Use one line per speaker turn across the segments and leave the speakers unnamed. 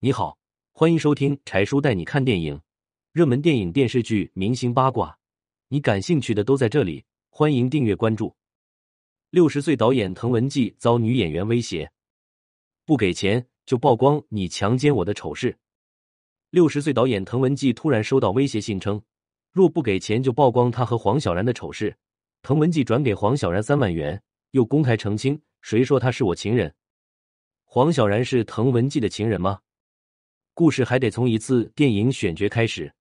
你好，欢迎收听柴叔带你看电影，热门电影、电视剧、明星八卦，你感兴趣的都在这里。欢迎订阅关注。六十岁导演滕文骥遭女演员威胁，不给钱就曝光你强奸我的丑事。六十岁导演滕文骥突然收到威胁信，称若不给钱就曝光他和黄小然的丑事。滕文骥转给黄小然三万元，又公开澄清：谁说他是我情人？黄小然是滕文骥的情人吗？故事还得从一次电影选角开始。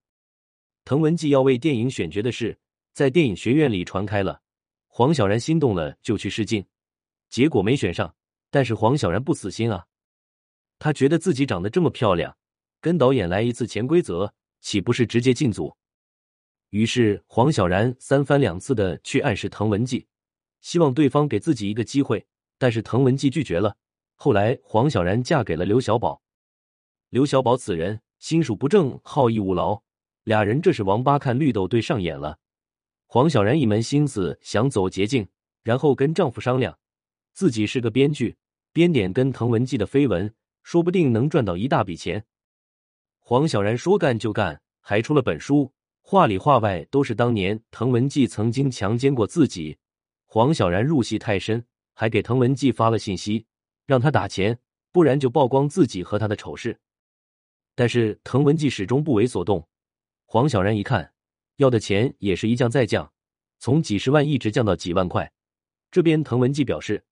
滕文骥要为电影选角的事，在电影学院里传开了。黄小然心动了，就去试镜，结果没选上。但是黄小然不死心啊，他觉得自己长得这么漂亮，跟导演来一次潜规则，岂不是直接进组？于是黄小然三番两次的去暗示滕文骥，希望对方给自己一个机会，但是滕文骥拒绝了。后来黄小然嫁给了刘小宝。刘小宝此人心术不正，好逸恶劳，俩人这是王八看绿豆对上眼了。黄小然一门心思想走捷径，然后跟丈夫商量，自己是个编剧，编点跟滕文骥的绯闻，说不定能赚到一大笔钱。黄小然说干就干，还出了本书，话里话外都是当年滕文骥曾经强奸过自己。黄小然入戏太深，还给滕文骥发了信息，让他打钱，不然就曝光自己和他的丑事。但是滕文骥始终不为所动。黄小然一看，要的钱也是一降再降，从几十万一直降到几万块。这边滕文骥表示，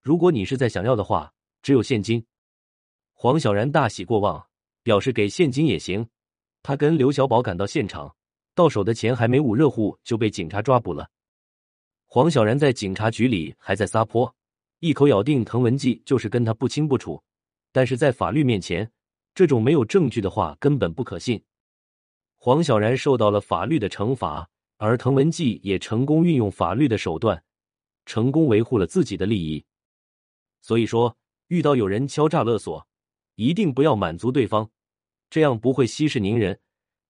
如果你是在想要的话，只有现金。黄小然大喜过望，表示给现金也行。他跟刘小宝赶到现场，到手的钱还没捂热乎，就被警察抓捕了。黄小然在警察局里还在撒泼，一口咬定滕文骥就是跟他不清不楚，但是在法律面前。这种没有证据的话根本不可信。黄小然受到了法律的惩罚，而滕文骥也成功运用法律的手段，成功维护了自己的利益。所以说，遇到有人敲诈勒索，一定不要满足对方，这样不会息事宁人，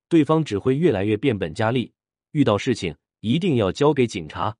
对方只会越来越变本加厉。遇到事情一定要交给警察。